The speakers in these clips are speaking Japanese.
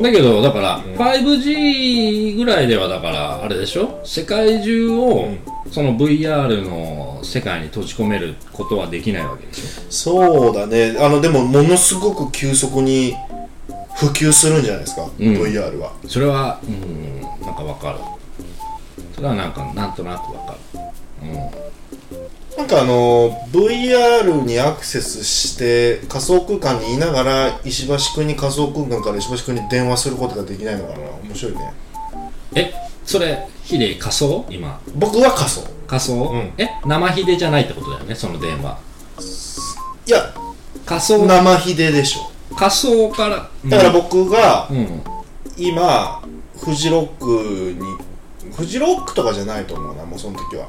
だけどだから 5G ぐらいではだからあれでしょ？世界中をその VR の世界に閉じ込めることはできないわけでしょ？そうだね。あのでもものすごく急速に普及するんじゃないですか、VR は。それはうんなんかわかる。それはなんかなんとなくわかるなんかあの VR にアクセスして仮想空間にいながら石橋君に仮想空間から石橋君に電話することができないのかな。面白いね。えそれヒデ仮想？今。僕は仮想。仮想、ん。え生ヒデじゃないってことだよねその電話。いや仮想。生ヒデでしょ。仮想から。だから僕がうん。今フジロックにフジロックとかじゃないと思うなもうその時は、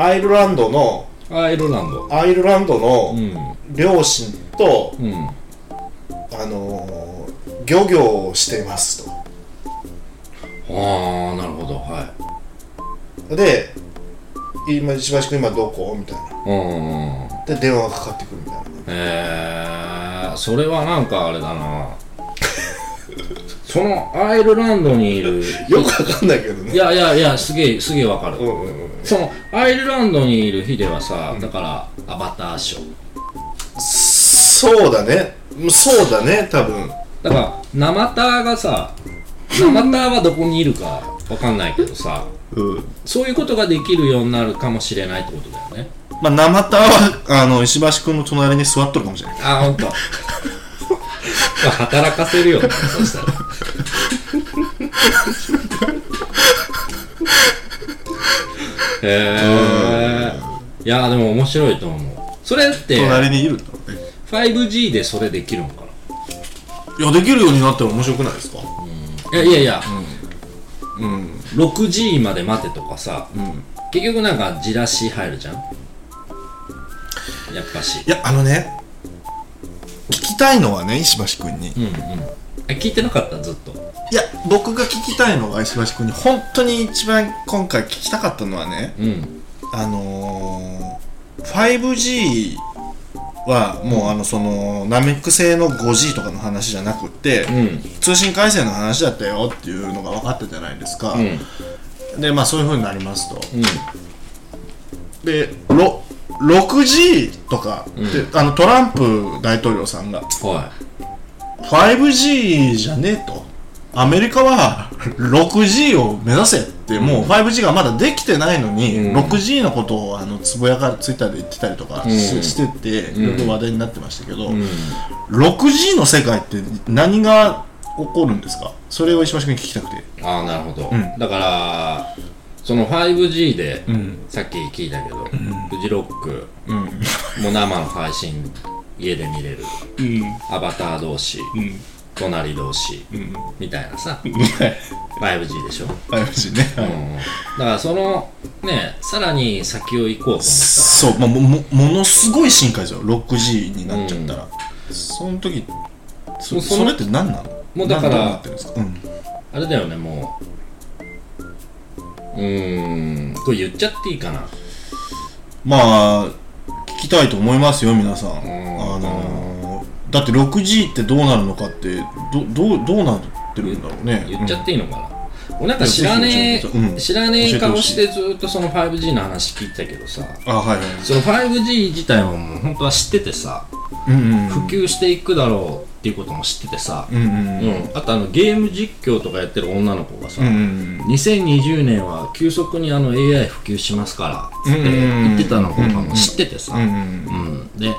アイルランドのアイルランド。アイルランドうのん。両親と、うん。あのー漁業をしていますと。ああなるほど。はで今石橋君今どこ？みたいな。いうんで電話がかかってくるみたいな。えー、それはなんかあれだなそのアイルランドにいる。よくわかんないけどね。いやいやいやすげえすげえわかる、うんうんうん。そのアイルランドにいるヒデはさ、だからアバターショー。そうだね。そうだね多分。だから生ターがさ生ターはどこにいるかわかんないけどさうん。そういうことができるようになるかもしれないってことだよね。まあ生田はあの石橋君の隣に座っとるかもしれない。あ本当。まあ働かせるよねそしたらへえいやでも面白いと思う。それって隣にいるんだろうね 5G でそれできるのかいやできるようになったら面白くないですか？ないやいやいや、うん。6G まで待てとかさうん。結局なんかじらし入るじゃん？やっぱし。いやあのね聞きたいのはね石橋君に。うんうん。え聞いてなかった？ずっと僕が聞きたいのは石橋君に本当に一番今回聞きたかったのはねうん。あのー、5G はもうあのそのナメック製の 5G とかの話じゃなくって、うん。通信回線の話だったよっていうのが分かったじゃないですか、うん。でまあそういう風になりますと。うん。でろ 6G とかって、あのトランプ大統領さんがは 5G じゃねえとアメリカは 6G を目指せってもう 5G がまだできてないのに、うん。6G のことをあのつぶやかツイッターで言ってたりとかし,、うん。してていろいろ話題になってましたけど、い、うん、6G の世界って何が起こるんですか？それを石橋君に聞きたくて。ああなるほど、うん。だからその 5G で、ん。さっき聞いたけど、フジロックうん。もう生の配信家で見れる。うんアバター同士。うん隣同士うん。みたいなさ。はい 5G でしょ、5G ね、うん、だからそのねさらに先を行こうと思った。そう、まあ、ももものすごい進化ですよ 6G になっちゃったら、その時そそれって何なの？もうだから何になってるんですか、うん、あれだよねもう。うーん。これ言っちゃっていいかな。まあ聞きたいと思いますよ皆さん、ん。あのーだって 6G ってどうなるのかってどどうどうなってるんだろうね。言っちゃっていいのかな、俺なんか知らねうん。え知らねえ顔してずっとその 5G の話聞いてたけどさ。あはいはい。その 5G 自体はもう本当は知っててさうんうん普及していくだろうっていうことも知っててさ、うんうんうん。あとあのゲーム実況とかやってる女の子がさ、うんうん2020年は急速にあの AI 普及しますからって言ってたのとかも知っててさ、うんうん。うん。で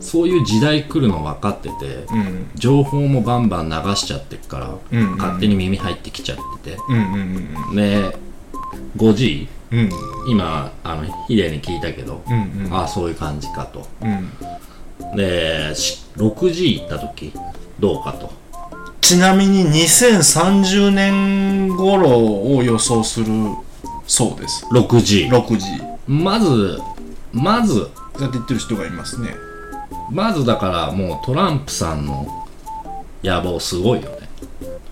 そういう時代来るの分かってて、うん。情報もバンバン流しちゃってっから、うんうん勝手に耳入ってきちゃってて、うんうんうんで 5G うん。今あのヒデに聞いたけど、うんうん。ああそういう感じかと。うん。でし 6G 行った時どうかと。ちなみに2030年頃を予想するそうです。6G 6G まずまずだって言ってる人がいますねまずだからもうトランプさんの野望すごいよね。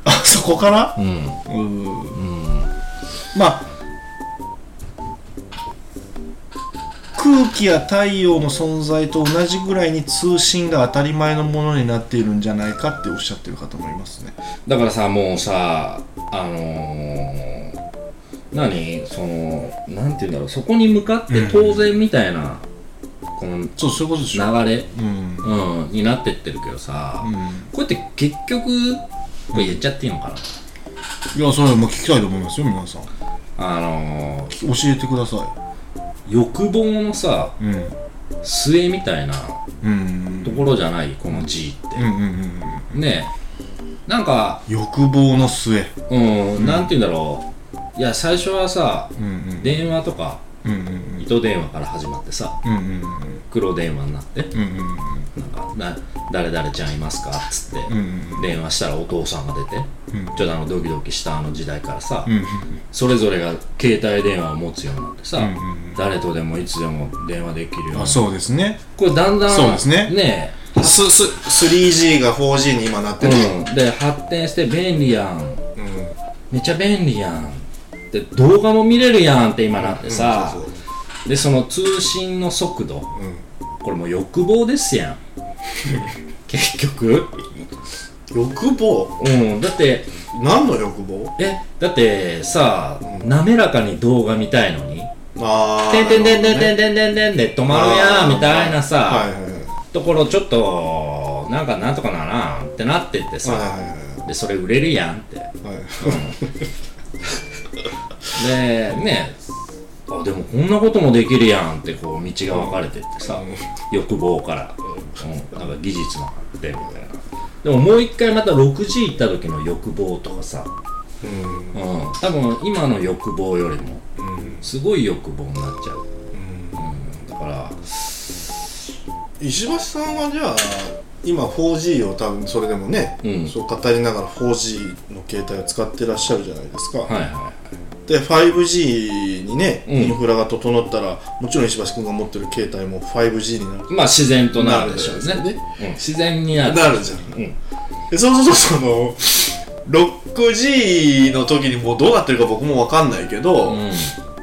あそこから？うん。うーん。まあ空気や太陽の存在と同じぐらいに通信が当たり前のものになっているんじゃないかっておっしゃってる方もいますね。だからさもうさあのー、何？そのなんて言うんだろう。そこに向かって当然みたいな、このそうそういうことでしょ。流れ、うん。うん、になってってるけどさ、うん。こうやって結局これ言っちゃっていいのかな、いやそれも聞きたいと思いますよ皆さん。あのー、教えてくださ欲望のさいうん。末みたいなうん。ところじゃないこの G って、うんうんうんねえ。なんか欲望の末。うん、なんて言うんだろう。いや最初はさうんうん。電話とかうんうん糸電話から始まってさ。うんうん黒電話になってうんうんうん。なんかな誰々ちゃんいますか？っつって、うんうん電話したらお父さんが出て、うん。ちょっとあのドキドキしたあの時代からさ、うんそれぞれが携帯電話を持つようになってさ、うんうん誰とでもいつでも電話できるように。あそうですね。これだんだんそうですね。ねすす 3G が 4G に今なってる。うん、で発展して便利やん。うん。めっちゃ便利やん。で動画も見れるやんって今なってさ、そうそうでその通信の速度うん。これもう欲望ですやん。結局。欲望？うん。だって何の欲望？えだってさ、うん。滑らかに動画見たいのにあ「てんてんてんてんてんんてんてんてん」で止まるやんみたいなさ、はいはいはい。ところちょっとなんかなんとかならんってなってってさ、はいはいでそれ売れるやんって。はい。はいでねあでもこんなこともできるやんってこう道が分かれてってさ、欲望から、うん、なんか技術の発展みたいな。でももう一回また 6G 行った時の欲望とかさ、うん。うん、多分今の欲望よりもうん。すごい欲望になっちゃう、うん。うん、だから石橋さんはじゃあ今 4G を多分それでもね、うん。そう語りながら 4G の携帯を使ってらっしゃるじゃないですか、はいはで 5G にね、うん。インフラが整ったらもちろん石橋君が持ってる携帯も 5G になる。いまあ自然となるでしょうね。なるでうん、自然になる。なるじゃん、うん。でそうするとその 6G の時にもうどうなってるか僕も分かんないけど、うん。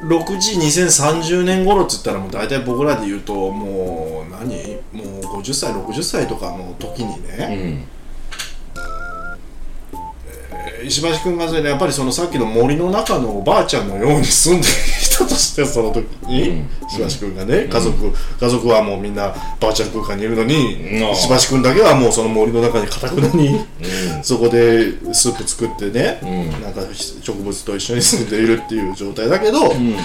6G2030 年頃っつったらもう大体僕らで言うともう何？もう50歳60歳とかの時にうね、ん石橋君がそれでやっぱりそのさっきの森の中のおばあちゃんのように住んでいたとしてその時に、うん石橋君がね家族、家族はもうみんなバーチャル空間にいるのに、うん。石橋君だけはもうその森の中にかたくなにうん。そこでスープ作ってね、うん。なんか植物と一緒に住んでいるっていう状態だけど、うん。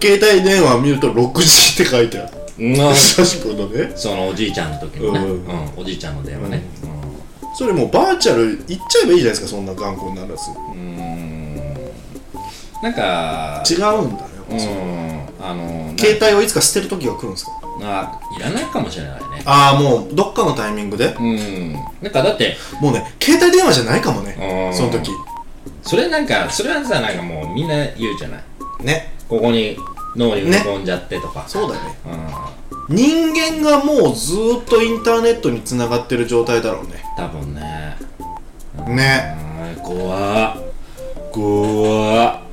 携帯電話を見ると 6G って書いてある。うん。石橋君のね。そのおじいちゃんの時のおじいちゃんの電話ね、それもうバーチャル行っちゃえばいいじゃないですかそんな頑固にならず。うん。うんなんか違うんだよ、うん。あのな携帯をいつか捨てる時が来るんですか？あいらないかもしれないね。ああもうどっかのタイミングで？うん。なんかだってもうね携帯電話じゃないかもねうん。その時。それなんかそれはさなんかもうみんな言うじゃない？ね。ここに脳に埋め込んじゃってとか、そうだよね。うん。人間がもうずーっとインターネットにつながってる状態だろうね。多分ね。ね。うん。怖っ。怖っ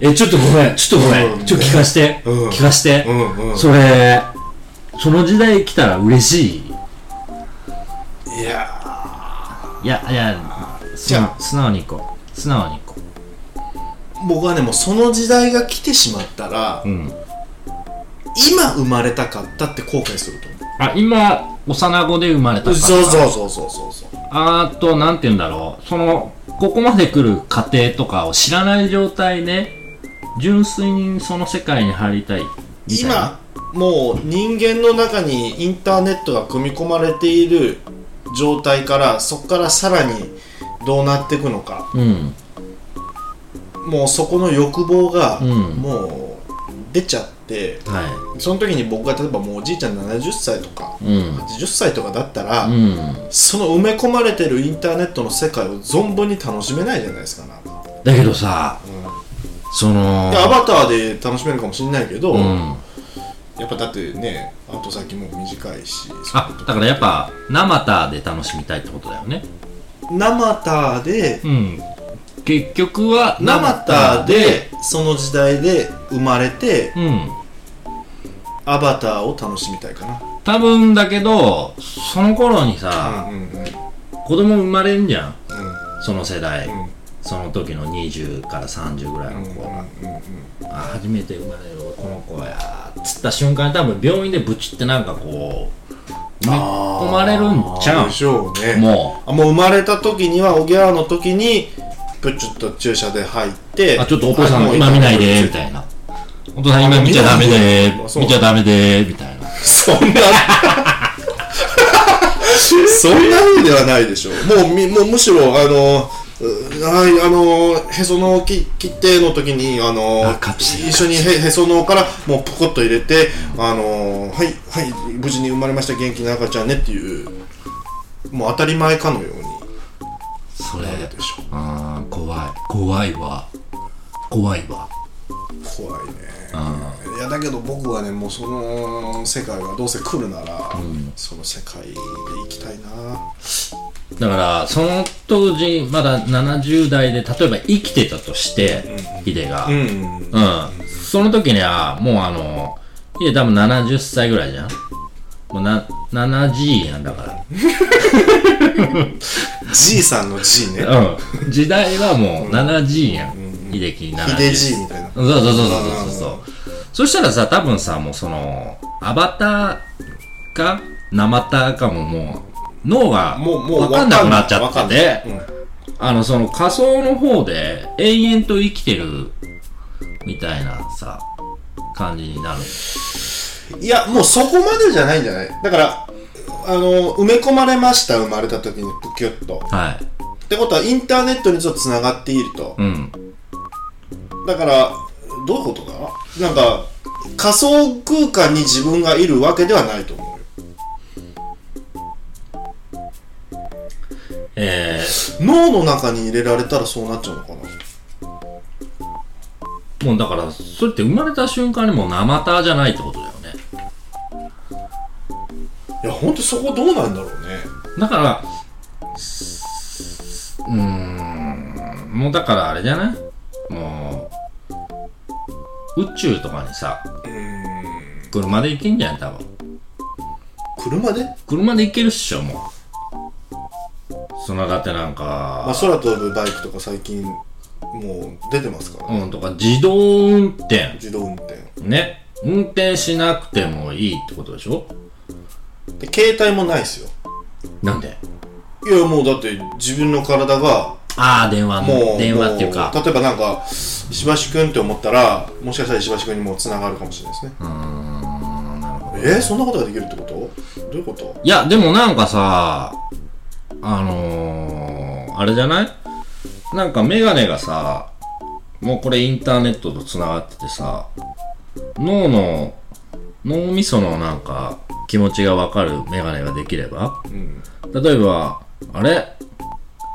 えちょっとごめんちょっとごめん、うん。ちょっと聞かして、うん。聞かして、うんうん。それその時代来たら嬉しい？いやいやいやじゃ素直にいこう。素直にいこ僕はねもうその時代が来てしまったら、ううん。今生まれたかったって後悔すると思あ今幼子で生まれたからうそうそうそうそうそうそう。あとなんて言うんだろう。そのここまで来る過程とかを知らない状態で純粋にその世界に入りたいみたいな。今もう人間の中にインターネットが組み込まれている状態からそこからさらにどうなっていくのか。うん。もうそこの欲望がうん。もう出ちゃって、はその時に僕が例えばもうおじいちゃん70歳とかいうん。80歳とかだったら、うん。その埋め込まれてるインターネットの世界を存分に楽しめないじゃないですかな、だけどさうんそのアバターで楽しめるかもしれないけど、うん。やっぱだってね後先も短いしあだからやっぱ生田で楽しみたいってことだよね。生ターでうん。結局は生ターでその時代で生まれてうん。アバターを楽しみたいかな。多分だけどその頃にさ、うんうんうん。子供生まれんじゃん。うん。その世代、んその時の20から30ぐらいの子が、あ初めて生まれるこの子や。ーっつった瞬間に多分病院でブチってなんかこう埋め込まれるんちゃうでしょうね。もあもう生まれた時にはおぎゃーの時にプチュッと注射で入ってあちょっとお父さんはい今見ないでみたいな。お父さん今見ちゃダメで見ちゃダメでみたいな。そんな。そんな風ではないでしょう。もうみもうむしろあのうはいあのへそのき切手の時にあの一緒にへへその緒からもうポコッと入れてあのはいはい無事に生まれました元気な赤ちゃんねっていうもう当たり前かのようにそれ。なるでしょあー怖い。怖いわ。怖いわ。怖いね。あいやだけど僕はねもうその世界がどうせ来るなら、その世界で生きたいなだからその当時まだ70代で例えば生きてたとしてヒデがうんうん。その時には、もうあの、いや、多分70歳ぐらいじゃんもうな、7G なんだか G さんの G ねら。うん。時代はもう 7G やん。秀樹70。秀 G みたいなそうそうそうそうそうそう。そしたらさ、多分さ、もうその、アバターか、生ターかももう、脳がもうもうわかんなくなっちゃってて、あの、その仮想の方で永遠と生きてるみたいなさ、感じになる。いやもうそこまでじゃないんじゃない？だからあの埋め込まれました生まれた時にプキュッと。はい。ってことはインターネットにちょっとつながっていると。うん。だからどういうことだ？なんか仮想空間に自分がいるわけではないと思うよえ脳の中に入れられたらそうなっちゃうのかな？ー、もうだから、それって生まれた瞬間にもう生ターじゃないってことだよね。いやほんとそこどうなんだろうねだから、すうーん、もうだからあれじゃない？もう、宇宙とかにさ、車で行けんじゃん、多分。車で、車で行けるっしょ、もう。そのだってなんか、まあ、空飛ぶバイクとか最近もう出てますからね、うん、とか自動運転。自動運転ね。運転しなくてもいいってことでしょ？で携帯もないですよなんで？いやもうだって自分の体がああ、電話もの、う電話っていうか。も例えばなんか石橋君って思ったらもしかしたら石橋君にもつながるかもしれないですねうーん、なるほど。えー、そんなことができるってこと？どういうこと？いや、でもなんかさ、あのー、あれじゃない？なんかメガネがさ、もうこれインターネットと繋がっててさ、脳の、脳みそのなんか気持ちがわかるメガネができれば、うん例えば、あれ？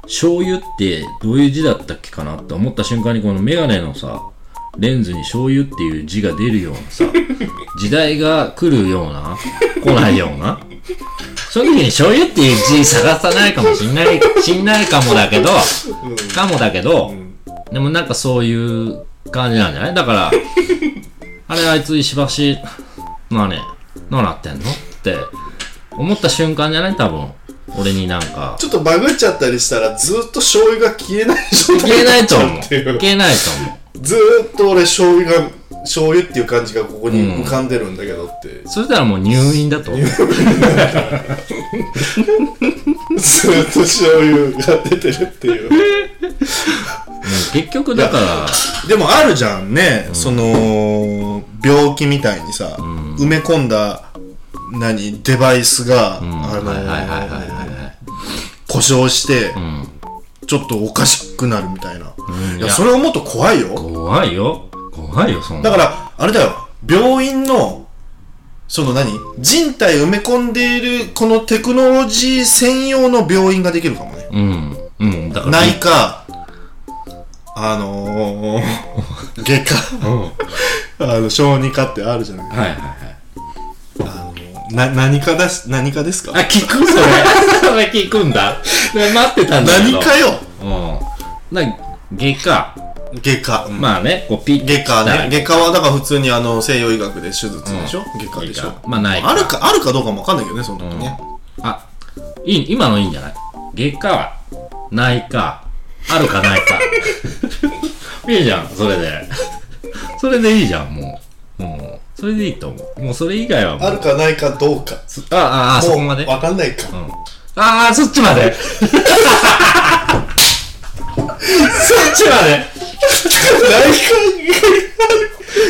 醤油ってどういう字だったっけかなって思った瞬間にこのメガネのさ、レンズに醤油っていう字が出るようなさ、時代が来るような、来ないような。その時に醤油っていう字探さないかもしんない、しんないかもだけど、かもだけど、でもなんかそういう感じなんじゃない？だから、あれあいつ石橋、何どうなってんのって思った瞬間じゃない？多分。俺になんか。ちょっとバグっちゃったりしたらずっと醤油が消えない状態消えないと思う。消えないと思ずーっと俺醤油が醤油っていう感じがここに浮かんでるんだけどって、う。そしたらもう入院だと。ずーっと醤油が出てるっていう。結局だから、でもあるじゃんね、その病気みたいにさ、埋め込んだ何デバイスが、あのはいはいはいはいはいはい。故障して、ん。ちょっとおかしくなるみたいな、いやいや。それをもっと怖いよ。怖いよ。怖いよ、そんな。だからあれだよ病院のその何？人体埋め込んでいるこのテクノロジー専用の病院ができるかもねうん。うん。だから。内科あのー、外科うん。はいあの小児科ってあるじゃない？はいはい。あのな何科だし何科ですか？あ、聞くそれ。それ聞くんだ。ね 待ってたんだけど。何科よ？うん。な、外科。外科、うんまあね、こうピッ外科ね。外外科はだから普通にあの西洋医学で手術でしょ、外科でしょ外科まあないかあるか、あるかどうかもわかんないけどね、その時ね。あ、いい、今のいいんじゃない？外科は、内科、あるかないか。いいじゃん、それで。それでいいじゃん、もう。うん。それでいいと思う。もうそれ以外はもう。あるかないかどうか。あ、あ、あ、そこまで？もうわかんないか。うん。ああ、そっちまで。そっちまで。ない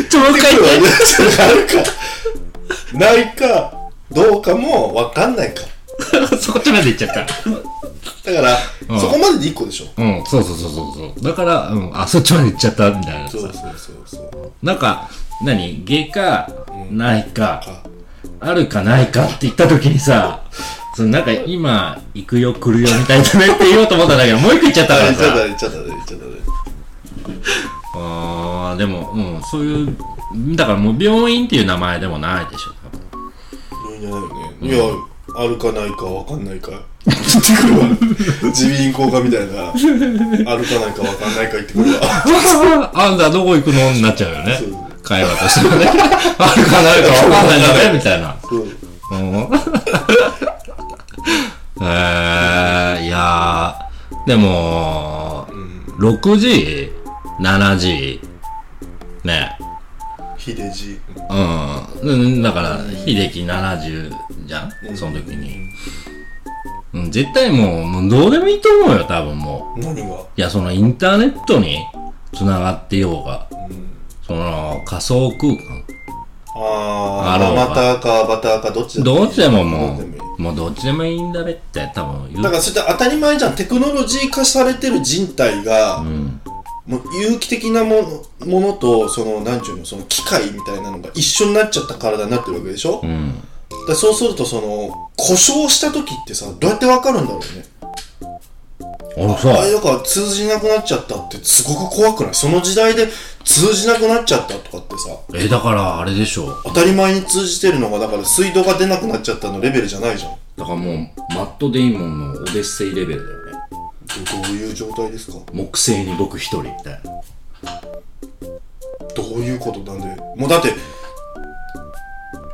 ちょ、もう一回言って。か、あるか、ないか、どうかもわかんないか。そっちまで行っちゃった。だから、うんそこまでで一個でしょ。うん、そうそうそうそうそう。だから、うん、あ、そっちまで行っちゃった、みたいなさそう。そうそうそう。なんか、何？外科、内科、ああるかないかって言った時にさ、そのなんか今、行くよ来るよみたいだねって言おうと思ったんだけど、もう一個言っちゃったからさ。言っちゃった、言っちゃった、言っちゃった。あー、でも、うん、そういう、だからもう病院っていう名前でもないでしょ、多分ゃないよね。いや、あるかないかわかんないか。言ってくるわ。耳鼻咽喉科みたいな。あるかないかわかんないか言ってくるわ。あんたどこ行くの？になっちゃうよねそう。会話としてはね。あるかないかわかんないんだね、みたいな。そう。うんえー、いやー、でも、6時？?7 時ね。秀治。うん。うんだから、秀樹70じゃん、うんその時に。うん、絶対もう、もうどうでもいいと思うよ、多分もう。何が？いや、そのインターネットに繋がってようが、うん。その仮想空間。あー、あアバターかアバターかどっちでももどっちでもいいうもうどっちでもいいんだべって多分言う。だからそれって当たり前じゃん。テクノロジー化されてる人体が、うん。もう有機的なものものと、その、なんちゅうの、その機械みたいなのが一緒になっちゃった体になってるわけでしょ、うん。だそうすると、その、故障した時ってさ、どうやってわかるんだろうね。あ、そう。あれだから通じなくなっちゃったってすごく怖くない？その時代で通じなくなっちゃったとかってさ、え、だからあれでしょ。当たり前に通じてるのが、だから水道が出なくなっちゃったのレベルじゃないじゃん。だからもう、マットデイモンのオデッセイレベルだよね。どどういう状態ですか？木星に僕一人みたいな。どういうことなんで？もうだって、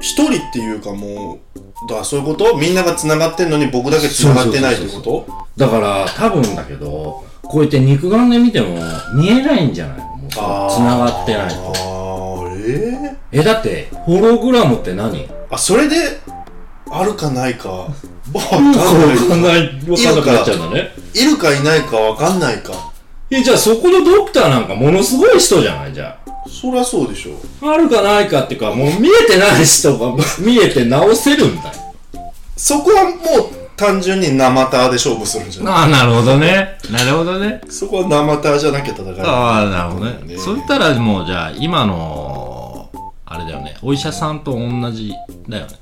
一人っていうかもう、だそういうこと？みんなが繋がってんのに僕だけ繋がってないってこと？だから、多分だけど、こうやって肉眼で見ても見えないんじゃない？のもうあー。繋がってないと。あーええ、だって、ホログラムって何？ー、あ、それで、あるかないか、わかんわない。かんない、わかんなくなっちゃうんだね。いるかいないかわかんないか。え、じゃあそこのドクターなんかものすごい人じゃない？じゃそりゃそうでしょ。あ。あるかないかっていうか、もう見えてない人が見えて直せるんだよ。そこはもう単純に生ターで勝負するんじゃない？ああ、なるほどね。なるほどね。そこは生ターじゃなきゃ戦えない。ああ、なるほどね。ねそういったらもうじゃあ、今の、あれだよね、お医者さんと同じだよね。